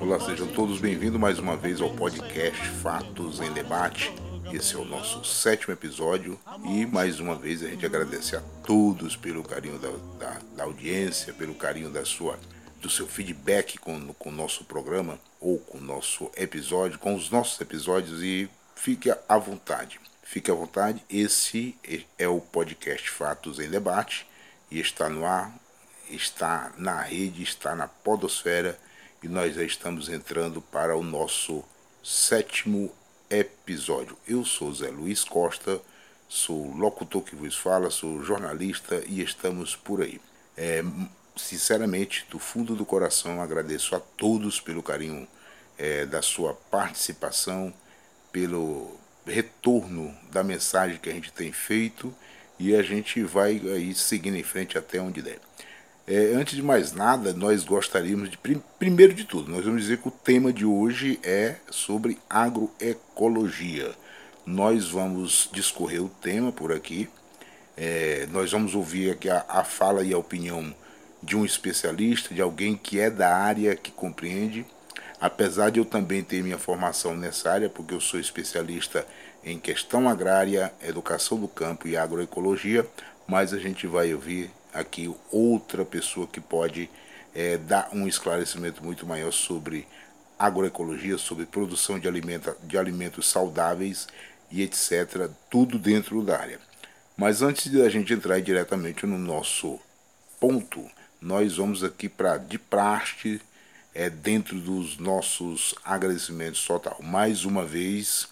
Olá, sejam todos bem-vindos mais uma vez ao podcast Fatos em Debate. Esse é o nosso sétimo episódio e mais uma vez a gente agradece a todos pelo carinho da, da, da audiência, pelo carinho da sua, do seu feedback com, com o nosso programa ou com o nosso episódio, com os nossos episódios e fique à vontade. Fique à vontade, esse é o podcast Fatos em Debate e está no ar, está na rede, está na podosfera e nós já estamos entrando para o nosso sétimo episódio. Eu sou Zé Luiz Costa, sou locutor que vos fala, sou jornalista e estamos por aí. É, sinceramente, do fundo do coração, agradeço a todos pelo carinho é, da sua participação, pelo retorno da mensagem que a gente tem feito e a gente vai aí seguindo em frente até onde der. É, antes de mais nada, nós gostaríamos de, primeiro de tudo, nós vamos dizer que o tema de hoje é sobre agroecologia. Nós vamos discorrer o tema por aqui, é, nós vamos ouvir aqui a, a fala e a opinião de um especialista, de alguém que é da área, que compreende Apesar de eu também ter minha formação nessa área, porque eu sou especialista em questão agrária, educação do campo e agroecologia, mas a gente vai ouvir aqui outra pessoa que pode é, dar um esclarecimento muito maior sobre agroecologia, sobre produção de, alimenta, de alimentos saudáveis e etc. Tudo dentro da área. Mas antes de a gente entrar diretamente no nosso ponto, nós vamos aqui para de praxe é, dentro dos nossos agradecimentos total. Mais uma vez,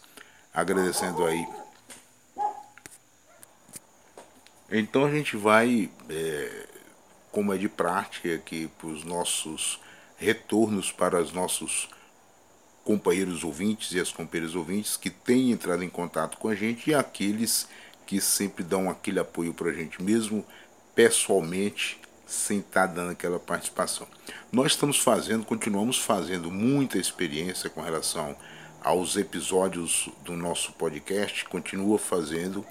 agradecendo aí. Então a gente vai, é, como é de prática aqui, para os nossos retornos para os nossos companheiros ouvintes e as companheiras ouvintes que têm entrado em contato com a gente e aqueles que sempre dão aquele apoio para a gente, mesmo pessoalmente sem estar tá dando aquela participação. Nós estamos fazendo, continuamos fazendo muita experiência com relação aos episódios do nosso podcast, continua fazendo.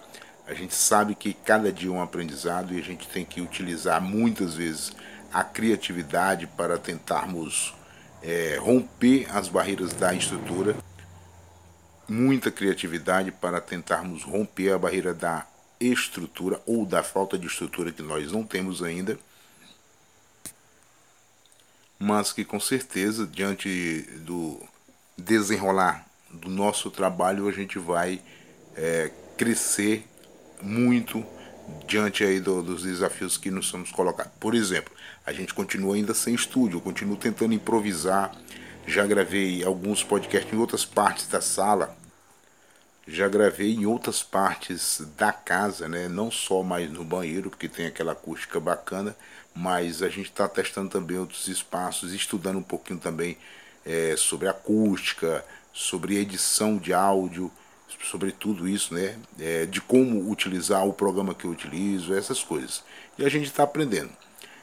A gente sabe que cada dia é um aprendizado e a gente tem que utilizar muitas vezes a criatividade para tentarmos é, romper as barreiras da estrutura. Muita criatividade para tentarmos romper a barreira da estrutura ou da falta de estrutura que nós não temos ainda mas que com certeza, diante do desenrolar do nosso trabalho, a gente vai é, crescer muito diante aí do, dos desafios que nos somos colocados. Por exemplo, a gente continua ainda sem estúdio, continuo tentando improvisar. Já gravei alguns podcasts em outras partes da sala, já gravei em outras partes da casa, né? não só mais no banheiro, porque tem aquela acústica bacana, mas a gente está testando também outros espaços, estudando um pouquinho também é, sobre acústica, sobre edição de áudio, sobre tudo isso, né? É, de como utilizar o programa que eu utilizo, essas coisas. E a gente está aprendendo.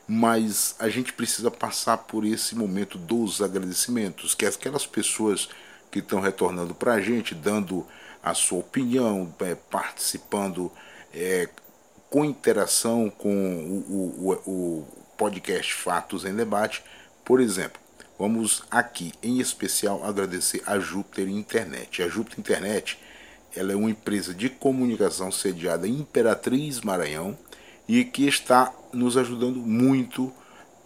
Mas a gente precisa passar por esse momento dos agradecimentos, que aquelas pessoas que estão retornando para a gente, dando a sua opinião, é, participando, é, com interação com o, o, o podcast Fatos em Debate. Por exemplo, vamos aqui em especial agradecer a Júpiter Internet. A Júpiter Internet ela é uma empresa de comunicação sediada em Imperatriz Maranhão e que está nos ajudando muito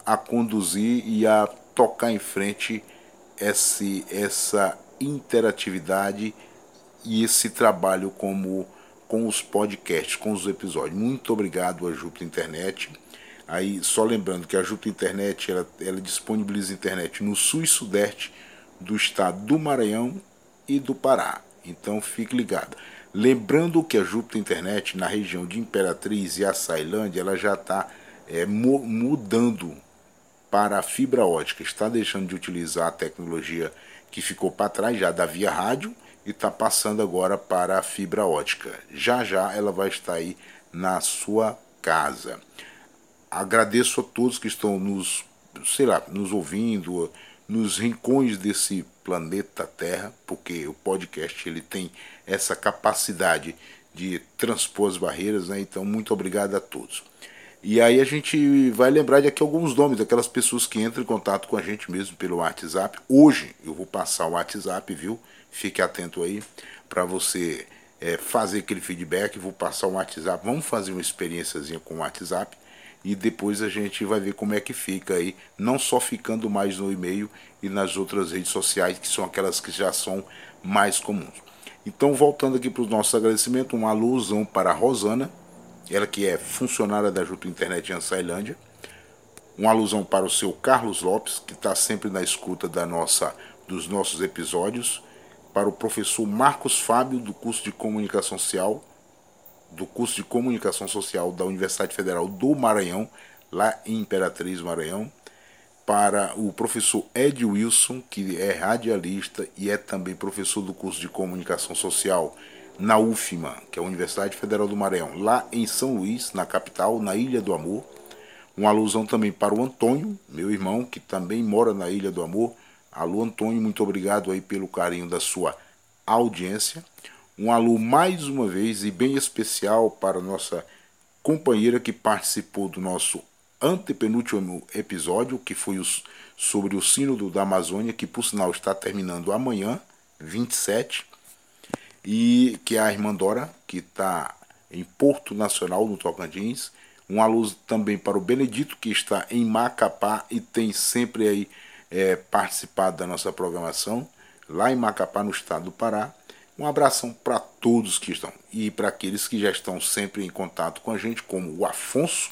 a conduzir e a tocar em frente esse, essa interatividade e esse trabalho como com os podcasts, com os episódios. Muito obrigado a Júpiter Internet. Aí, só lembrando que a Júpiter Internet ela, ela disponibiliza internet no sul e sudeste do estado do Maranhão e do Pará. Então fique ligado. Lembrando que a Júpiter Internet na região de Imperatriz e Açailândia ela já está é, mudando para a fibra ótica, está deixando de utilizar a tecnologia que ficou para trás já da via rádio e está passando agora para a fibra ótica. Já já ela vai estar aí na sua casa. Agradeço a todos que estão nos, sei lá, nos ouvindo, nos rincões desse planeta Terra, porque o podcast ele tem essa capacidade de transpor as barreiras, né? Então, muito obrigado a todos. E aí a gente vai lembrar de aqui alguns nomes daquelas pessoas que entram em contato com a gente mesmo pelo WhatsApp. Hoje eu vou passar o WhatsApp, viu? Fique atento aí para você é, fazer aquele feedback. Vou passar o WhatsApp. Vamos fazer uma experiênciazinha com o WhatsApp e depois a gente vai ver como é que fica aí, não só ficando mais no e-mail e nas outras redes sociais, que são aquelas que já são mais comuns. Então, voltando aqui para os nossos agradecimentos, uma alusão para a Rosana, ela que é funcionária da Juto Internet em Ançailândia. Uma alusão para o seu Carlos Lopes, que está sempre na escuta da nossa, dos nossos episódios. Para o professor Marcos Fábio, do curso de Comunicação Social, do curso de Comunicação Social da Universidade Federal do Maranhão, lá em Imperatriz, Maranhão. Para o professor Ed Wilson, que é radialista e é também professor do curso de Comunicação Social na UFMA, que é a Universidade Federal do Maranhão, lá em São Luís, na capital, na Ilha do Amor. Uma alusão também para o Antônio, meu irmão, que também mora na Ilha do Amor. Alô, Antônio, muito obrigado aí pelo carinho da sua audiência. Um alô mais uma vez e bem especial para nossa companheira que participou do nosso antepenúltimo episódio, que foi os, sobre o Sínodo da Amazônia, que por sinal está terminando amanhã, 27 e que é a irmã Dora, que está em Porto Nacional, no Tocantins. Um alô também para o Benedito, que está em Macapá e tem sempre aí é, participado da nossa programação, lá em Macapá, no estado do Pará. Um abração para todos que estão e para aqueles que já estão sempre em contato com a gente, como o Afonso,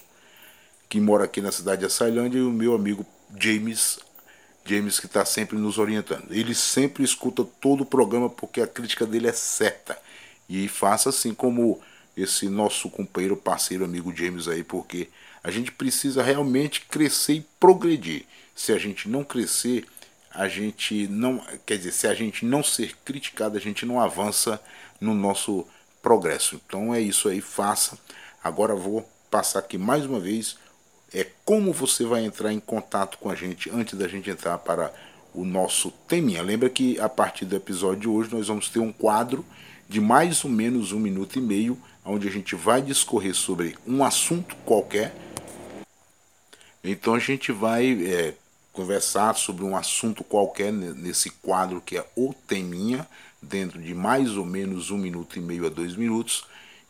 que mora aqui na cidade de Açailândia, e o meu amigo James James que está sempre nos orientando. Ele sempre escuta todo o programa porque a crítica dele é certa. E faça assim como esse nosso companheiro, parceiro, amigo James aí, porque a gente precisa realmente crescer e progredir. Se a gente não crescer, a gente não, quer dizer, se a gente não ser criticado, a gente não avança no nosso progresso. Então é isso aí, faça. Agora vou passar aqui mais uma vez é como você vai entrar em contato com a gente antes da gente entrar para o nosso teminha. Lembra que a partir do episódio de hoje nós vamos ter um quadro de mais ou menos um minuto e meio, onde a gente vai discorrer sobre um assunto qualquer. Então a gente vai é, conversar sobre um assunto qualquer nesse quadro que é o teminha, dentro de mais ou menos um minuto e meio a dois minutos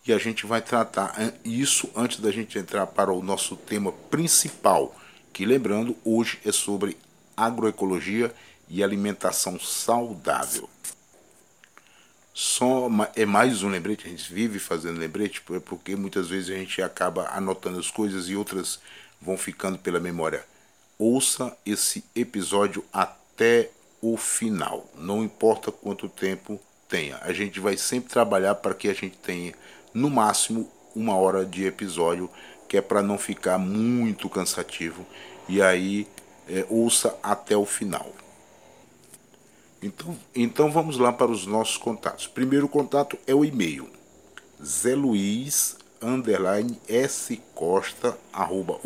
e a gente vai tratar isso antes da gente entrar para o nosso tema principal, que lembrando, hoje é sobre agroecologia e alimentação saudável. Só é mais um lembrete, a gente vive fazendo lembrete, porque muitas vezes a gente acaba anotando as coisas e outras vão ficando pela memória. Ouça esse episódio até o final, não importa quanto tempo tenha. A gente vai sempre trabalhar para que a gente tenha no máximo uma hora de episódio, que é para não ficar muito cansativo. E aí é, ouça até o final. Então, então vamos lá para os nossos contatos. Primeiro contato é o e-mail. Zé Luiz underline arroba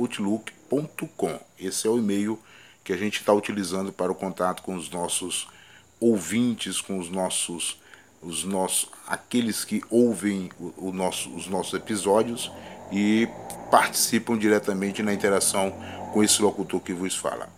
outlook.com. Esse é o e-mail que a gente está utilizando para o contato com os nossos ouvintes, com os nossos os nossos, aqueles que ouvem o, o nosso, os nossos episódios e participam diretamente na interação com esse locutor que vos fala.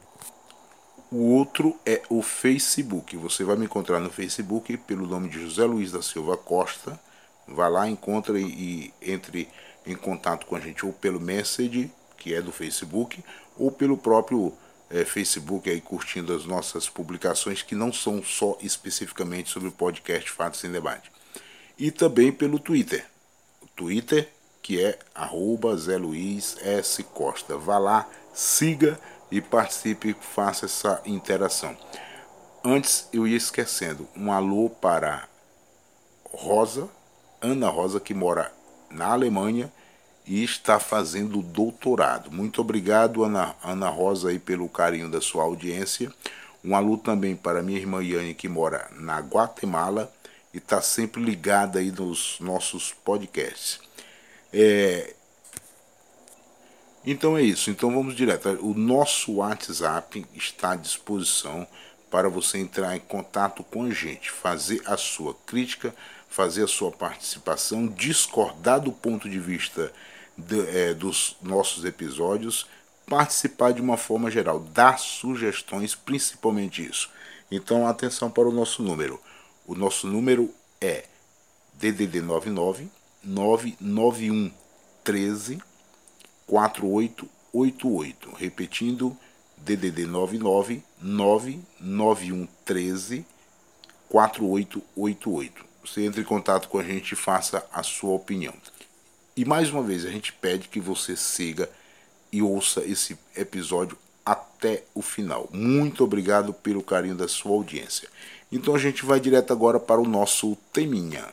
O outro é o Facebook. Você vai me encontrar no Facebook pelo nome de José Luiz da Silva Costa. Vá lá, encontre e entre em contato com a gente ou pelo Message, que é do Facebook, ou pelo próprio é, Facebook aí curtindo as nossas publicações que não são só especificamente sobre o podcast Fatos em Debate. E também pelo Twitter. Twitter, que é arroba Zé Luiz S. Costa. Vá lá, siga e participe, faça essa interação. Antes eu ia esquecendo, um alô para Rosa, Ana Rosa, que mora na Alemanha e está fazendo doutorado. Muito obrigado, Ana, Ana Rosa, aí, pelo carinho da sua audiência. Um alô também para minha irmã Yane, que mora na Guatemala e está sempre ligada aí nos nossos podcasts. É... Então é isso. Então vamos direto. O nosso WhatsApp está à disposição para você entrar em contato com a gente, fazer a sua crítica, fazer a sua participação, discordar do ponto de vista de, é, dos nossos episódios, participar de uma forma geral, dar sugestões, principalmente isso. Então, atenção para o nosso número. O nosso número é DDD 99 991 13 4888. Repetindo, DDD 99 991 13 4888. Você entre em contato com a gente e faça a sua opinião. E mais uma vez, a gente pede que você siga e ouça esse episódio até o final. Muito obrigado pelo carinho da sua audiência. Então a gente vai direto agora para o nosso teminha.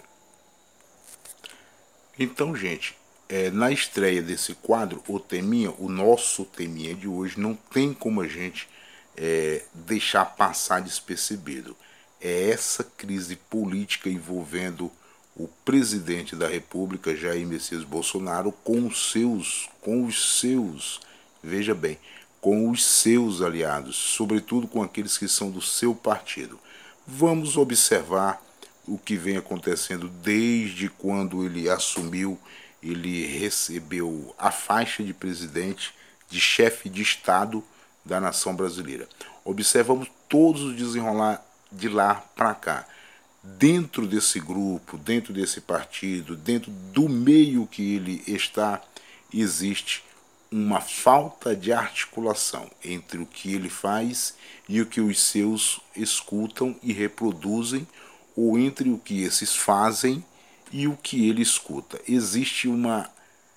Então, gente, é, na estreia desse quadro, o teminha, o nosso teminha de hoje, não tem como a gente é, deixar passar despercebido. É essa crise política envolvendo o presidente da República, Jair Messias Bolsonaro, com os seus, com os seus, veja bem, com os seus aliados, sobretudo com aqueles que são do seu partido. Vamos observar o que vem acontecendo desde quando ele assumiu, ele recebeu a faixa de presidente, de chefe de Estado da nação brasileira. Observamos todos os desenrolar de lá para cá dentro desse grupo, dentro desse partido, dentro do meio que ele está, existe uma falta de articulação entre o que ele faz e o que os seus escutam e reproduzem, ou entre o que esses fazem e o que ele escuta. Existe uma.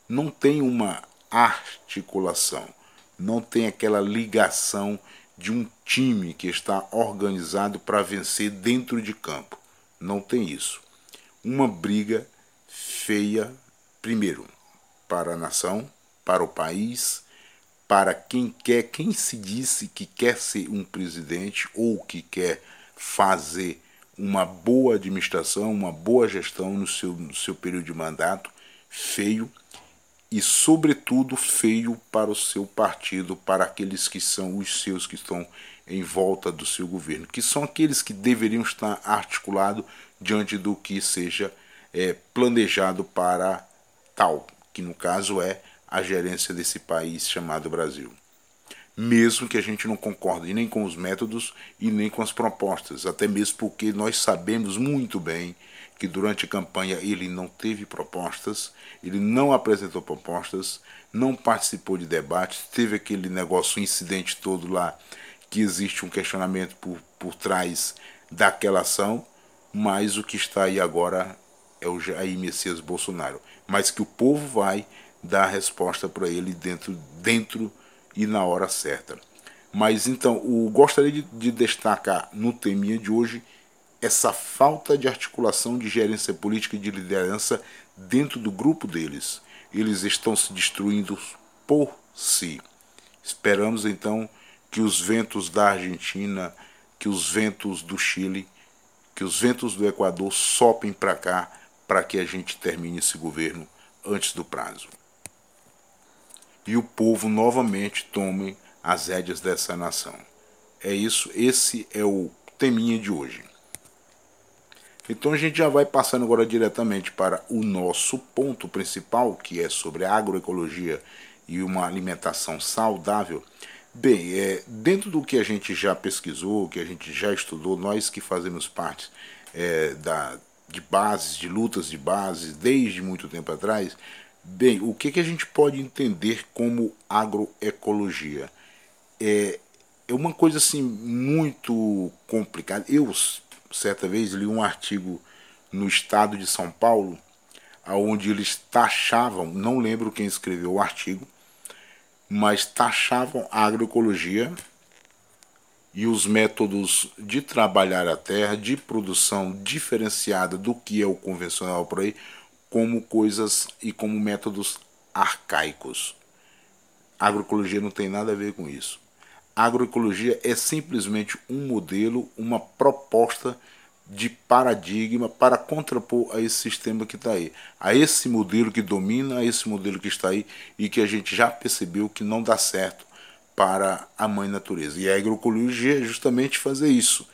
não tem uma articulação, não tem aquela ligação de um time que está organizado para vencer dentro de campo não tem isso. Uma briga feia, primeiro, para a nação, para o país, para quem quer, quem se disse que quer ser um presidente ou que quer fazer uma boa administração, uma boa gestão no seu, no seu período de mandato, feio e, sobretudo, feio para o seu partido, para aqueles que são os seus que estão em volta do seu governo, que são aqueles que deveriam estar articulados diante do que seja é, planejado para tal, que no caso é a gerência desse país chamado Brasil. Mesmo que a gente não concorde nem com os métodos e nem com as propostas, até mesmo porque nós sabemos muito bem que durante a campanha ele não teve propostas, ele não apresentou propostas, não participou de debates, teve aquele negócio, incidente todo lá que existe um questionamento por, por trás daquela ação, mas o que está aí agora é o Jair Messias Bolsonaro. Mas que o povo vai dar a resposta para ele dentro, dentro e na hora certa. Mas então, o, gostaria de, de destacar no teminha de hoje essa falta de articulação de gerência política e de liderança dentro do grupo deles. Eles estão se destruindo por si. Esperamos então que os ventos da Argentina, que os ventos do Chile, que os ventos do Equador sopem para cá para que a gente termine esse governo antes do prazo. E o povo novamente tome as rédeas dessa nação. É isso, esse é o teminha de hoje. Então a gente já vai passando agora diretamente para o nosso ponto principal, que é sobre a agroecologia e uma alimentação saudável. Bem, é, dentro do que a gente já pesquisou, que a gente já estudou, nós que fazemos parte é, da, de bases, de lutas de bases, desde muito tempo atrás, bem, o que, que a gente pode entender como agroecologia? É, é uma coisa assim muito complicada. Eu, certa vez, li um artigo no estado de São Paulo, onde eles taxavam, não lembro quem escreveu o artigo, mas taxavam a agroecologia e os métodos de trabalhar a terra, de produção diferenciada do que é o convencional por aí, como coisas e como métodos arcaicos. A agroecologia não tem nada a ver com isso. A agroecologia é simplesmente um modelo, uma proposta de paradigma para contrapor a esse sistema que está aí, a esse modelo que domina, a esse modelo que está aí e que a gente já percebeu que não dá certo para a mãe natureza. E a agroecologia é justamente fazer isso,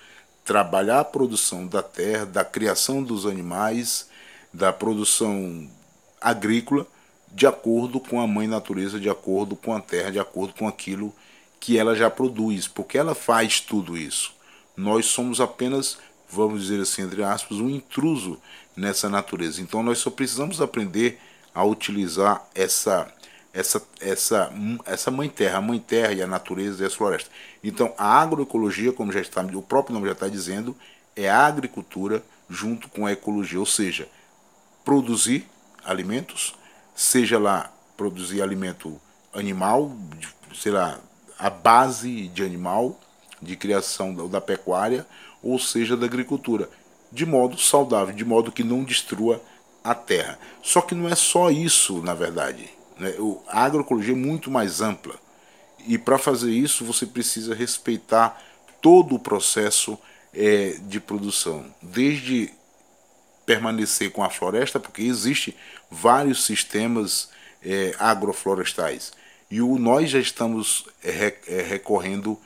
trabalhar a produção da terra, da criação dos animais, da produção agrícola, de acordo com a mãe natureza, de acordo com a terra, de acordo com aquilo que ela já produz, porque ela faz tudo isso. Nós somos apenas, vamos dizer assim, entre aspas, um intruso nessa natureza. Então nós só precisamos aprender a utilizar essa essa essa essa mãe terra, a mãe terra e a natureza e as florestas. Então a agroecologia, como já está, o próprio nome já está dizendo, é a agricultura junto com a ecologia, ou seja, produzir alimentos, seja lá produzir alimento animal, sei lá, a base de animal, de criação da, da pecuária, ou seja, da agricultura, de modo saudável, de modo que não destrua a terra. Só que não é só isso, na verdade. Né? A agroecologia é muito mais ampla. E para fazer isso, você precisa respeitar todo o processo é, de produção, desde permanecer com a floresta, porque existe vários sistemas é, agroflorestais. E o, nós já estamos é, é, recorrendo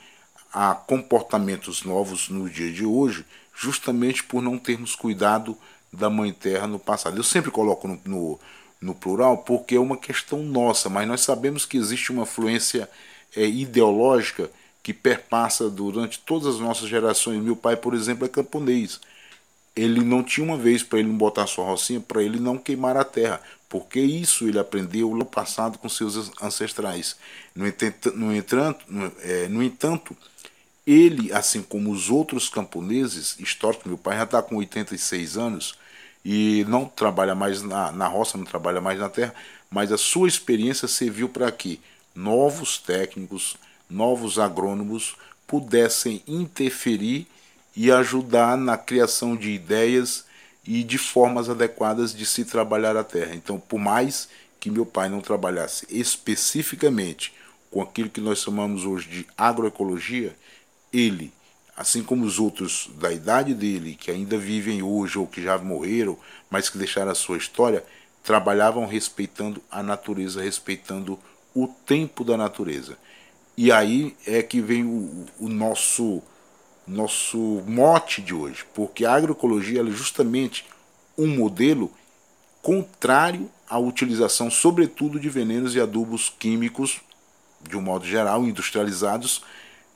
a comportamentos novos no dia de hoje, justamente por não termos cuidado da Mãe Terra no passado. Eu sempre coloco no, no, no plural porque é uma questão nossa, mas nós sabemos que existe uma influência é, ideológica que perpassa durante todas as nossas gerações. Meu pai, por exemplo, é camponês ele não tinha uma vez para ele não botar sua rocinha, para ele não queimar a terra, porque isso ele aprendeu no passado com seus ancestrais. No entanto, no entanto, no, é, no entanto ele, assim como os outros camponeses históricos, meu pai já está com 86 anos e não trabalha mais na, na roça, não trabalha mais na terra, mas a sua experiência serviu para que novos técnicos, novos agrônomos pudessem interferir e ajudar na criação de ideias e de formas adequadas de se trabalhar a terra. Então, por mais que meu pai não trabalhasse especificamente com aquilo que nós chamamos hoje de agroecologia, ele, assim como os outros da idade dele, que ainda vivem hoje ou que já morreram, mas que deixaram a sua história, trabalhavam respeitando a natureza, respeitando o tempo da natureza. E aí é que vem o, o nosso nosso mote de hoje, porque a agroecologia é justamente um modelo contrário à utilização, sobretudo, de venenos e adubos químicos, de um modo geral, industrializados,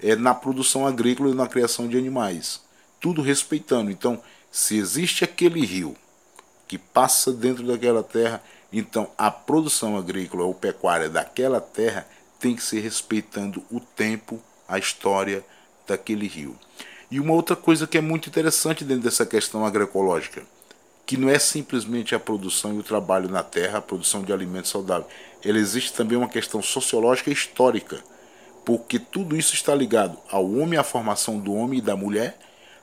é, na produção agrícola e na criação de animais. Tudo respeitando. Então, se existe aquele rio que passa dentro daquela terra, então a produção agrícola ou pecuária daquela terra tem que ser respeitando o tempo, a história, daquele rio. E uma outra coisa que é muito interessante dentro dessa questão agroecológica, que não é simplesmente a produção e o trabalho na terra, a produção de alimentos saudáveis. Ela existe também uma questão sociológica e histórica, porque tudo isso está ligado ao homem, à formação do homem e da mulher,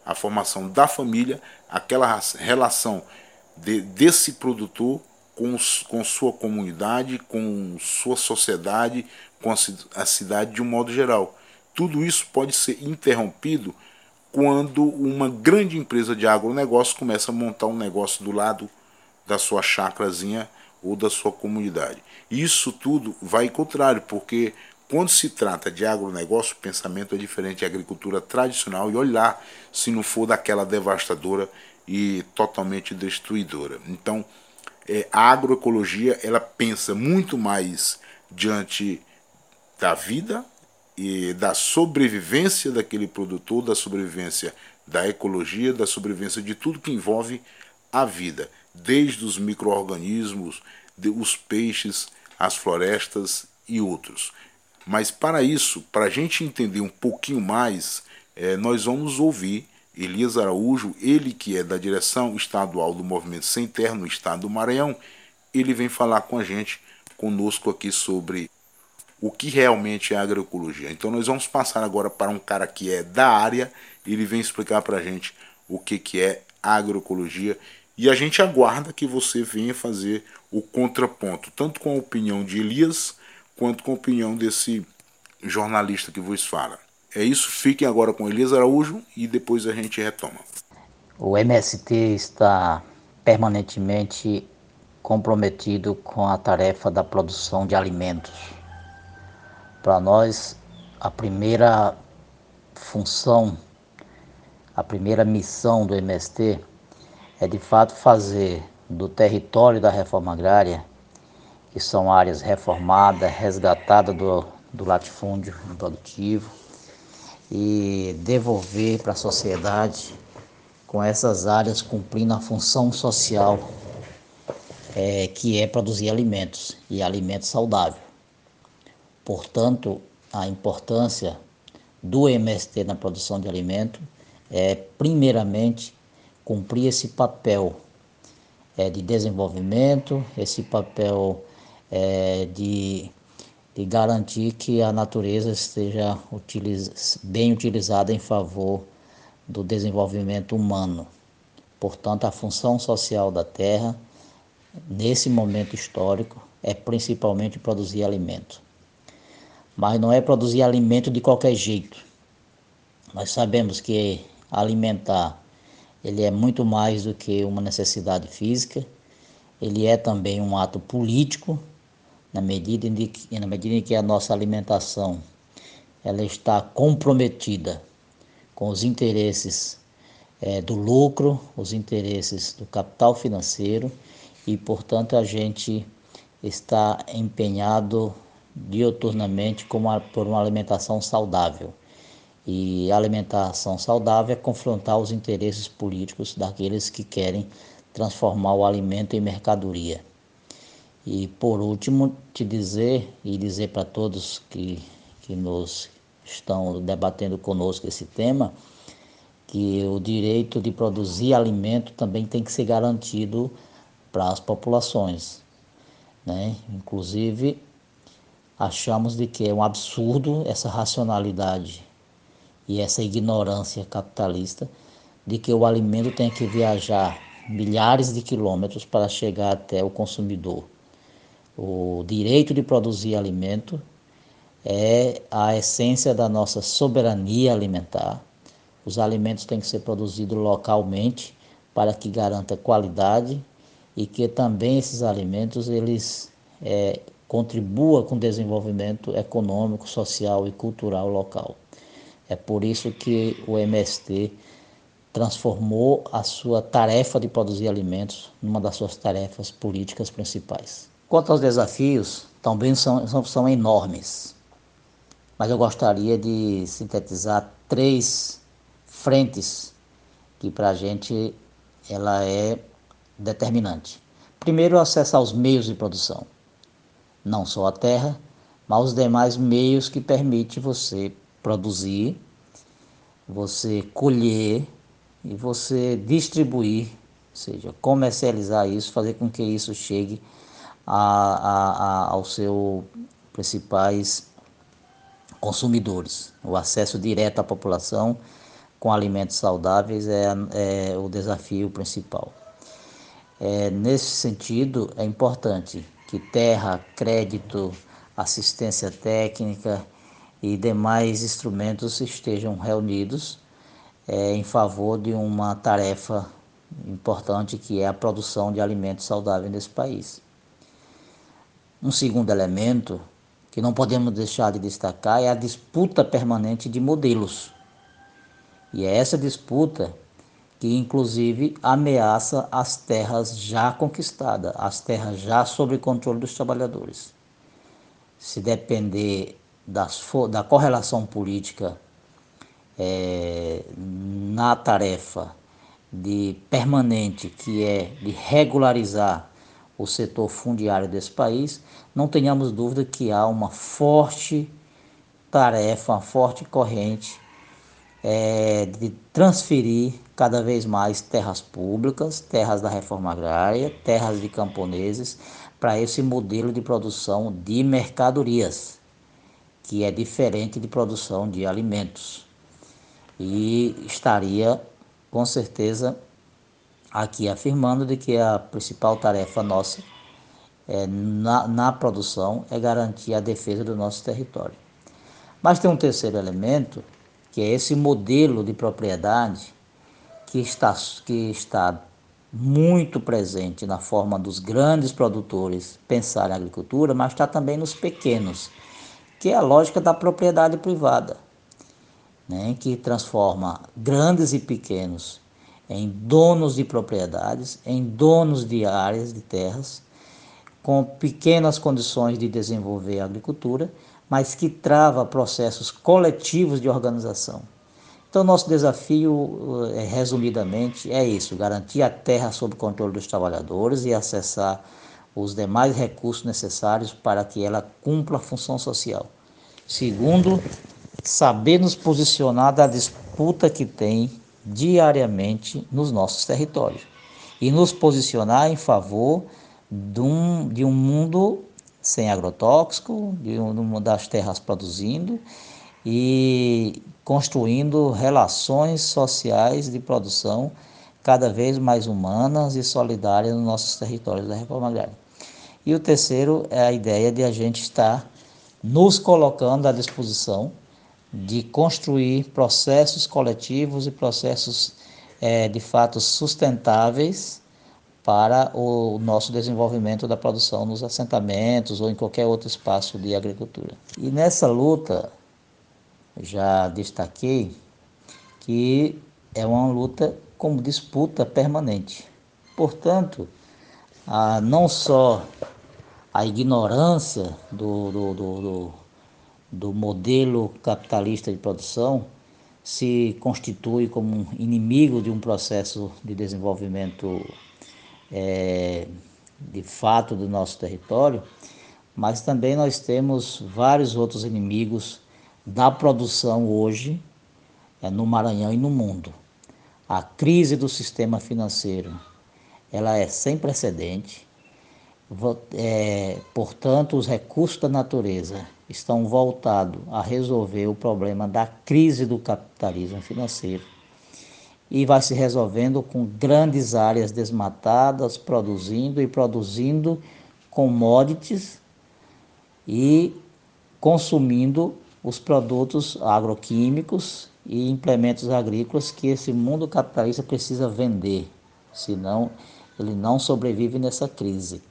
à formação da família, aquela relação de, desse produtor com, com sua comunidade, com sua sociedade, com a, cidade de um modo geral. Tudo isso pode ser interrompido quando uma grande empresa de agronegócio começa a montar um negócio do lado da sua chacrazinha ou da sua comunidade. Isso tudo vai contrário, porque quando se trata de agronegócio, o pensamento é diferente de agricultura tradicional e olhar se não for daquela devastadora e totalmente destruidora. Então, é, a agroecologia ela pensa muito mais diante da vida e da sobrevivência daquele produtor, da sobrevivência da ecologia, da sobrevivência de tudo que envolve a vida, desde os micro-organismos, os peixes, as florestas e outros. Mas para isso, para a gente entender um pouquinho mais, é, nós vamos ouvir Elias Araújo, ele que é da direção estadual do Movimento Sem Terra no estado do Maranhão, ele vem falar com a gente, conosco aqui sobre o que realmente é agroecologia. Então nós vamos passar agora para um cara que é da área, ele vem explicar para a gente o que, que é agroecologia e a gente aguarda que você venha fazer o contraponto, tanto com a opinião de Elias quanto com a opinião desse jornalista que vos fala. É isso, fiquem agora com Elias Araújo e depois a gente retoma. O MST está permanentemente comprometido com a tarefa da produção de alimentos para nós, a primeira função, a primeira missão do MST é de fato fazer do território da reforma agrária que são áreas reformadas, resgatadas do, do latifúndio produtivo e devolver para a sociedade com essas áreas cumprindo a função social é, que é produzir alimentos e alimentos saudáveis. Portanto, a importância do MST na produção de alimento é, primeiramente, cumprir esse papel é, de desenvolvimento, esse papel é, de, de garantir que a natureza esteja utiliz, bem utilizada em favor do desenvolvimento humano. Portanto, a função social da terra, nesse momento histórico, é principalmente produzir alimento. Mas não é produzir alimento de qualquer jeito. Nós sabemos que alimentar ele é muito mais do que uma necessidade física, ele é também um ato político, na medida em que, na medida em que a nossa alimentação ela está comprometida com os interesses é, do lucro, os interesses do capital financeiro e, portanto, a gente está empenhado dioturnamente por uma alimentação saudável. E alimentação saudável é confrontar os interesses políticos daqueles que querem transformar o alimento em mercadoria. E por último, te dizer e dizer para todos que, que nos estão debatendo conosco esse tema, que o direito de produzir alimento também tem que ser garantido para as populações. Né? Inclusive, achamos de que é um absurdo essa racionalidade e essa ignorância capitalista de que o alimento tem que viajar milhares de quilômetros para chegar até o consumidor. O direito de produzir alimento é a essência da nossa soberania alimentar. Os alimentos têm que ser produzidos localmente para que garanta qualidade e que também esses alimentos eles é, contribua com o desenvolvimento econômico, social e cultural local. É por isso que o MST transformou a sua tarefa de produzir alimentos numa das suas tarefas políticas principais. Quanto aos desafios, também são, são, são enormes, mas eu gostaria de sintetizar três frentes que para a gente ela é determinante. Primeiro, acesso aos meios de produção, não só a terra, mas os demais meios que permitem você produzir, você colher e você distribuir, ou seja, comercializar isso, fazer com que isso chegue a, a, aos seus principais consumidores. O acesso direto à população com alimentos saudáveis é, é o desafio principal. É, nesse sentido, é importante que terra, crédito, assistência técnica e demais instrumentos estejam reunidos é, em favor de uma tarefa importante que é a produção de alimentos saudáveis nesse país. Um segundo elemento que não podemos deixar de destacar é a disputa permanente de modelos. E é essa disputa que inclusive ameaça as terras já conquistadas, as terras já sob controle dos trabalhadores. Se depender das, da correlação política é, na tarefa de permanente que é de regularizar o setor fundiário desse país, não tenhamos dúvida que há uma forte tarefa, uma forte corrente é, de transferir cada vez mais terras públicas, terras da reforma agrária, terras de camponeses, para esse modelo de produção de mercadorias que é diferente de produção de alimentos. E estaria, com certeza, aqui afirmando de que a principal tarefa nossa é, na, na produção é garantir a defesa do nosso território. Mas tem um terceiro elemento, que é esse modelo de propriedade que está, que está muito presente na forma dos grandes produtores pensar em agricultura, mas está também nos pequenos que é a lógica da propriedade privada, né, que transforma grandes e pequenos em donos de propriedades, em donos de áreas de terras, com pequenas condições de desenvolver a agricultura, mas que trava processos coletivos de organização. Então, nosso desafio, eh, resumidamente, é isso: garantir a terra sob controle dos trabalhadores e acessar os demais recursos necessários para que ela cumpra a função social. Segundo, saber nos posicionar da disputa que tem diariamente nos nossos territórios e nos posicionar em favor de um, de um mundo sem agrotóxico, de um, das terras produzindo e construindo relações sociais de produção cada vez mais humanas e solidárias nos nossos territórios da reforma agrária. E o terceiro é a ideia de a gente estar nos colocando à disposição de construir processos coletivos e processos é, de fato sustentáveis para o nosso desenvolvimento da produção nos assentamentos ou em qualquer outro espaço de agricultura. E nessa luta, já destaquei que é uma luta como disputa permanente. Portanto, a, não só a ignorância do, do, do, do, do modelo capitalista de produção se constitui como um inimigo de um processo de desenvolvimento é, de fato do nosso território, mas também nós temos vários outros inimigos da produção hoje é, no Maranhão e no mundo. A crise do sistema financeiro ela é sem precedente, é, portanto, os recursos da natureza estão voltados a resolver o problema da crise do capitalismo financeiro e vai se resolvendo com grandes áreas desmatadas, produzindo e produzindo commodities e consumindo os produtos agroquímicos e implementos agrícolas que esse mundo capitalista precisa vender, senão ele não sobrevive nessa crise.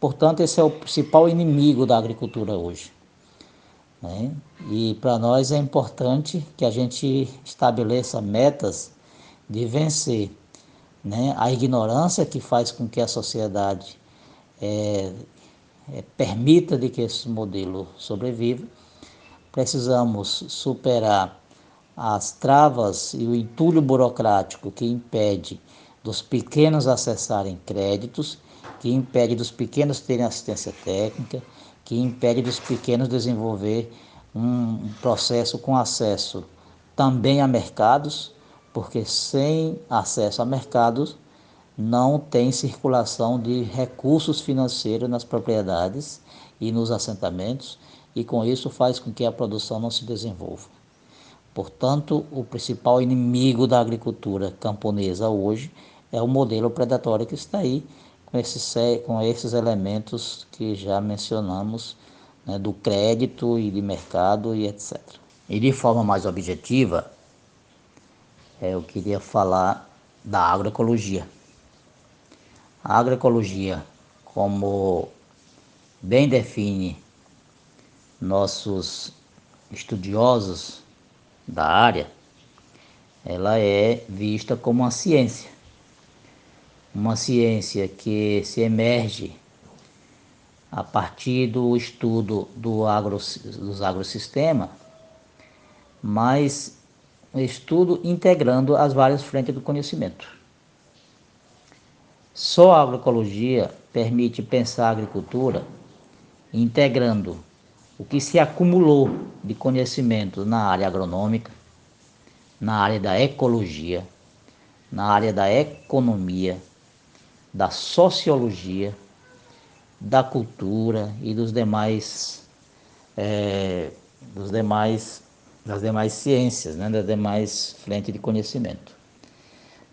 Portanto, esse é o principal inimigo da agricultura hoje. Né? E para nós é importante que a gente estabeleça metas de vencer né? a ignorância que faz com que a sociedade é, é, permita de que esse modelo sobreviva. Precisamos superar as travas e o entulho burocrático que impede dos pequenos acessarem créditos, que impede dos pequenos terem assistência técnica, que impede dos pequenos desenvolver um processo com acesso também a mercados, porque sem acesso a mercados não tem circulação de recursos financeiros nas propriedades e nos assentamentos, e com isso faz com que a produção não se desenvolva. Portanto, o principal inimigo da agricultura camponesa hoje é o modelo predatório que está aí, com esses, com esses elementos que já mencionamos, né, do crédito e de mercado e etc. E de forma mais objetiva, é, eu queria falar da agroecologia. A agroecologia, como bem define nossos estudiosos da área, ela é vista como uma ciência uma ciência que se emerge a partir do estudo do agro, dos agrosistemas, mas um estudo integrando as várias frentes do conhecimento. Só a agroecologia permite pensar a agricultura integrando o que se acumulou de conhecimento na área agronômica, na área da ecologia, na área da economia, da sociologia, da cultura e dos demais, é, dos demais, das demais ciências, né, das demais frentes de conhecimento.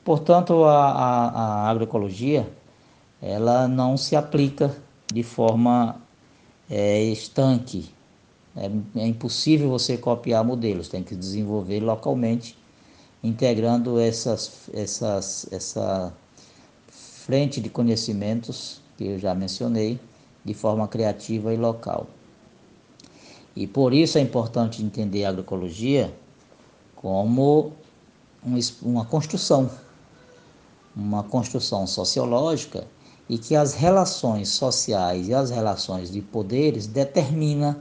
Portanto, a, a, a agroecologia ela não se aplica de forma é, estanque. É, é impossível você copiar modelos, tem que desenvolver localmente, integrando essas, essas, essa frente de conhecimentos que eu já mencionei, de forma criativa e local. E por isso é importante entender a agroecologia como uma construção, uma construção sociológica e que as relações sociais e as relações de poderes determinam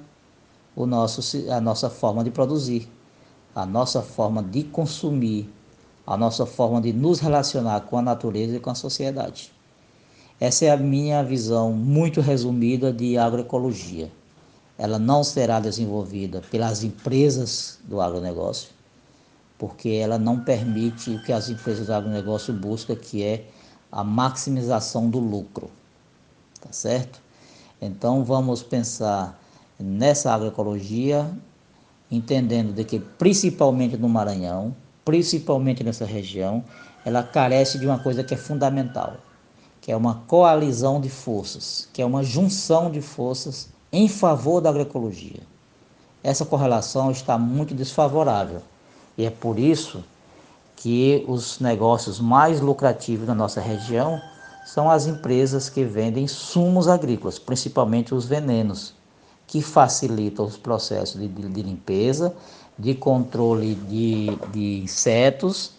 o nosso, a nossa forma de produzir, a nossa forma de consumir, a nossa forma de nos relacionar com a natureza e com a sociedade. Essa é a minha visão muito resumida de agroecologia. Ela não será desenvolvida pelas empresas do agronegócio, porque ela não permite o que as empresas do agronegócio buscam, que é a maximização do lucro. Tá certo? Então vamos pensar nessa agroecologia, entendendo de que principalmente no Maranhão, principalmente nessa região, ela carece de uma coisa que é fundamental, que é uma coalizão de forças, que é uma junção de forças em favor da agroecologia. Essa correlação está muito desfavorável e é por isso que os negócios mais lucrativos da nossa região são as empresas que vendem sumos agrícolas, principalmente os venenos, que facilitam os processos de, de, de limpeza, de controle de, de insetos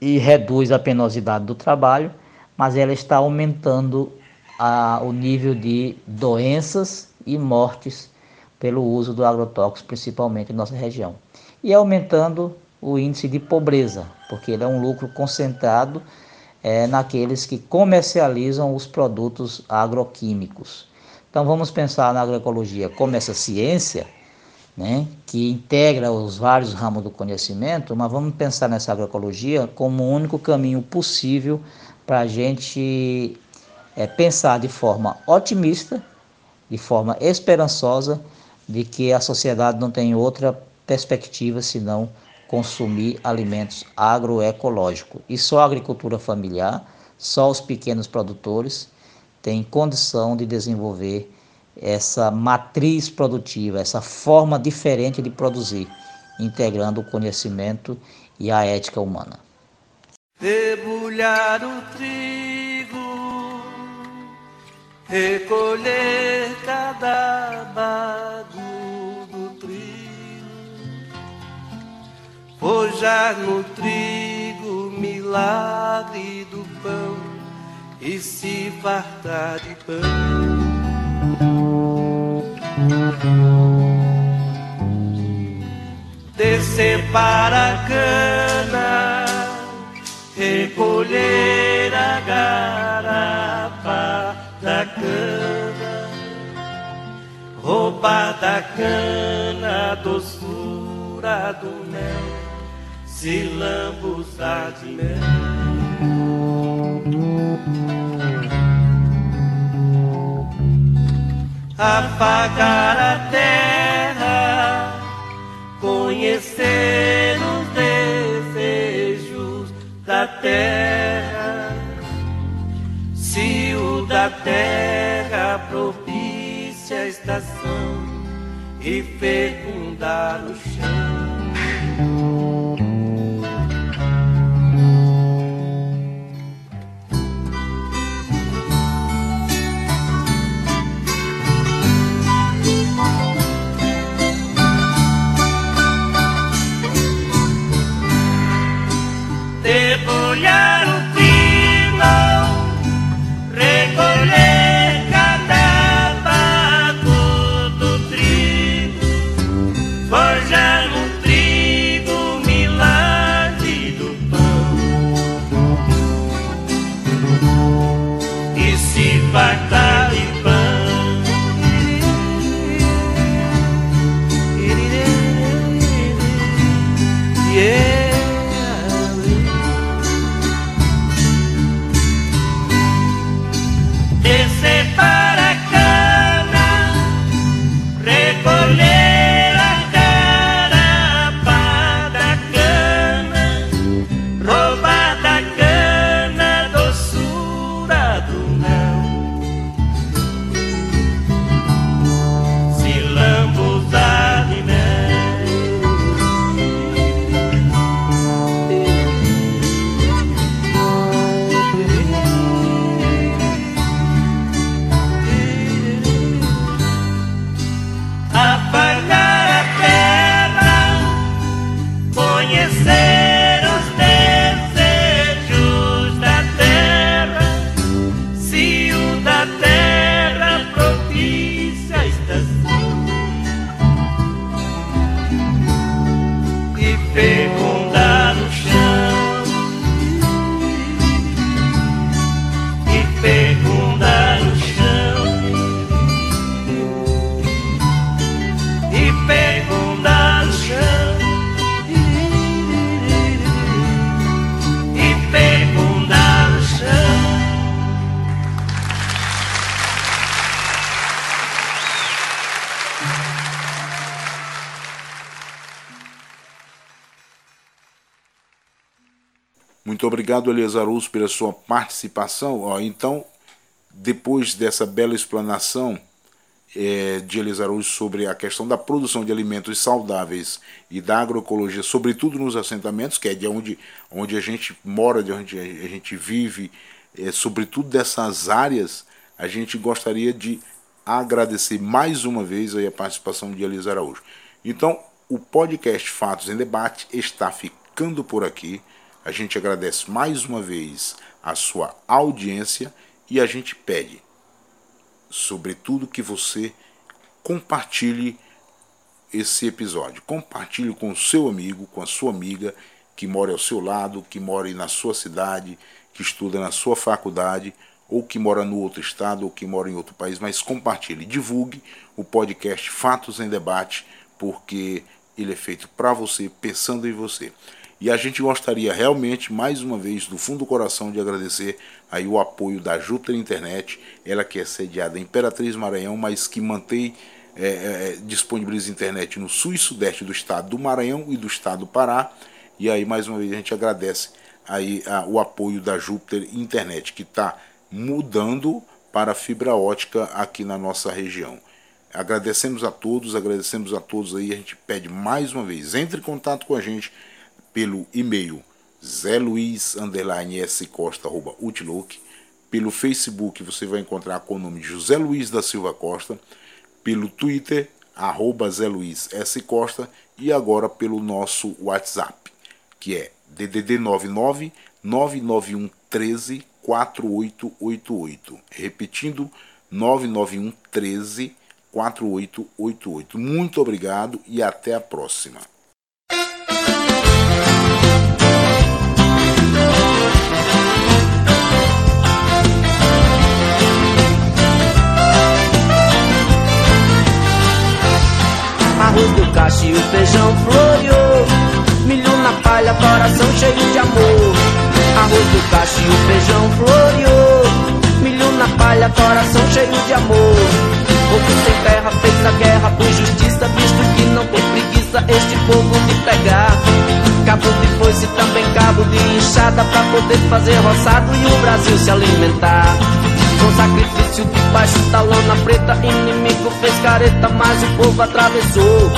e reduz a penosidade do trabalho, mas ela está aumentando a, o nível de doenças e mortes pelo uso do agrotóxico, principalmente em nossa região. E aumentando o índice de pobreza, porque ele é um lucro concentrado é, naqueles que comercializam os produtos agroquímicos. Então vamos pensar na agroecologia como essa ciência, né, que integra os vários ramos do conhecimento, mas vamos pensar nessa agroecologia como o único caminho possível para a gente é, pensar de forma otimista, de forma esperançosa, de que a sociedade não tem outra perspectiva senão consumir alimentos agroecológicos. E só a agricultura familiar, só os pequenos produtores têm condição de desenvolver essa matriz produtiva, essa forma diferente de produzir, integrando o conhecimento e a ética humana. Debulhar o trigo, recolher cada bago forjar no trigo milagre do pão e se fartar de pão. Descer para a cana, recolher a garapa da cana, roubar da cana doçura do mel se lambuzar de mel. Apagar a terra, conhecer os desejos da terra. Se o da terra propicia a estação e fecundar o chão. Obrigado, Elias Aruso, pela sua participação. então, depois dessa bela explanação é, de Elias Arujo sobre a questão da produção de alimentos saudáveis e da agroecologia, sobretudo nos assentamentos, que é de onde, onde a gente mora, de onde a gente vive, é, sobretudo dessas áreas, a gente gostaria de agradecer mais uma vez a participação de Elias Araújo. Então, o podcast Fatos em Debate está ficando por aqui. A gente agradece mais uma vez a sua audiência e a gente pede, sobretudo, que você compartilhe esse episódio. Compartilhe com o seu amigo, com a sua amiga que mora ao seu lado, que mora na sua cidade, que estuda na sua faculdade, ou que mora no outro estado, ou que mora em outro país, mas compartilhe, divulgue o podcast Fatos em Debate, porque ele é feito para você, pensando em você. E a gente gostaria realmente, mais uma vez, do fundo do coração, de agradecer aí o apoio da Júpiter Internet, ela que é sediada em Imperatriz Maranhão, mas que mantém é, é, disponibiliza internet no sul e sudeste do estado do Maranhão e do estado do Pará. E aí, mais uma vez, a gente agradece aí a, o apoio da Júpiter Internet, que está mudando para fibra ótica aqui na nossa região. Agradecemos a todos, agradecemos a todos aí. A gente pede mais uma vez, entre em contato com a gente pelo e-mail zeluiz_scosta@outlook, pelo Facebook você vai encontrar com o nome José Luiz da Silva Costa, pelo Twitter arroba Zé Luiz S. Costa e agora pelo nosso WhatsApp, que é DDD 99 991 13 4888. Repetindo, 991 13 4888. Muito obrigado e até a próxima. Do cacho e o feijão floreou Milho na palha, coração cheio de amor povo sem terra fez a guerra por justiça, visto que não tem preguiça este povo de pegar. Cabo de foice, também cabo de enxada, pra poder fazer roçado e o Brasil se alimentar. Com sacrifício debaixo da lona preta, inimigo fez careta, mas o povo atravessou.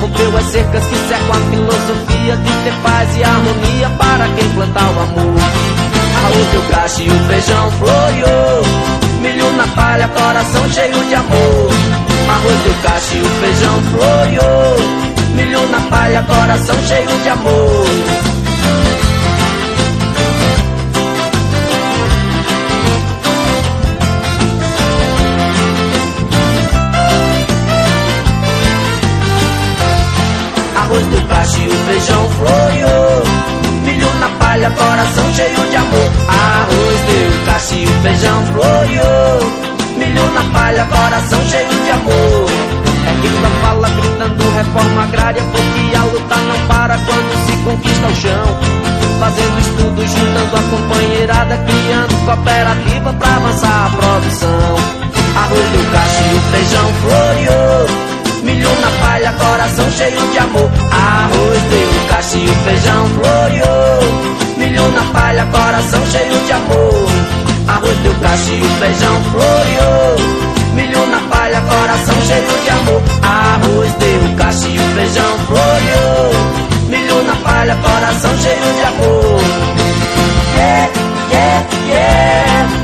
Rompeu as cercas que cercam a filosofia de ter paz e harmonia para quem plantar o amor. Arroz, o cacho e o feijão floreou milho na palha, coração cheio de amor. Arroz do cacho e o feijão floreou. Milho na palha, coração cheio de amor. Arroz do cacho e o feijão floreou. Milho na palha, coração cheio de amor. Arroz deu cacho e o feijão floreou. Milho na palha, coração cheio de amor. É só fala gritando reforma agrária, porque a luta não para quando se conquista o chão. Fazendo estudo, juntando a companheirada, criando cooperativa pra avançar a produção. Arroz do cacho e o feijão floreou. Milho na palha, coração cheio de amor. Arroz deu cacho e feijão floreou. Milho na palha, coração cheio de amor. Arroz deu cacho e feijão floreou. Milho na palha, coração cheio de amor. Arroz deu cacho e feijão floreou. Milho na palha, coração cheio de amor. Yeah, yeah, yeah.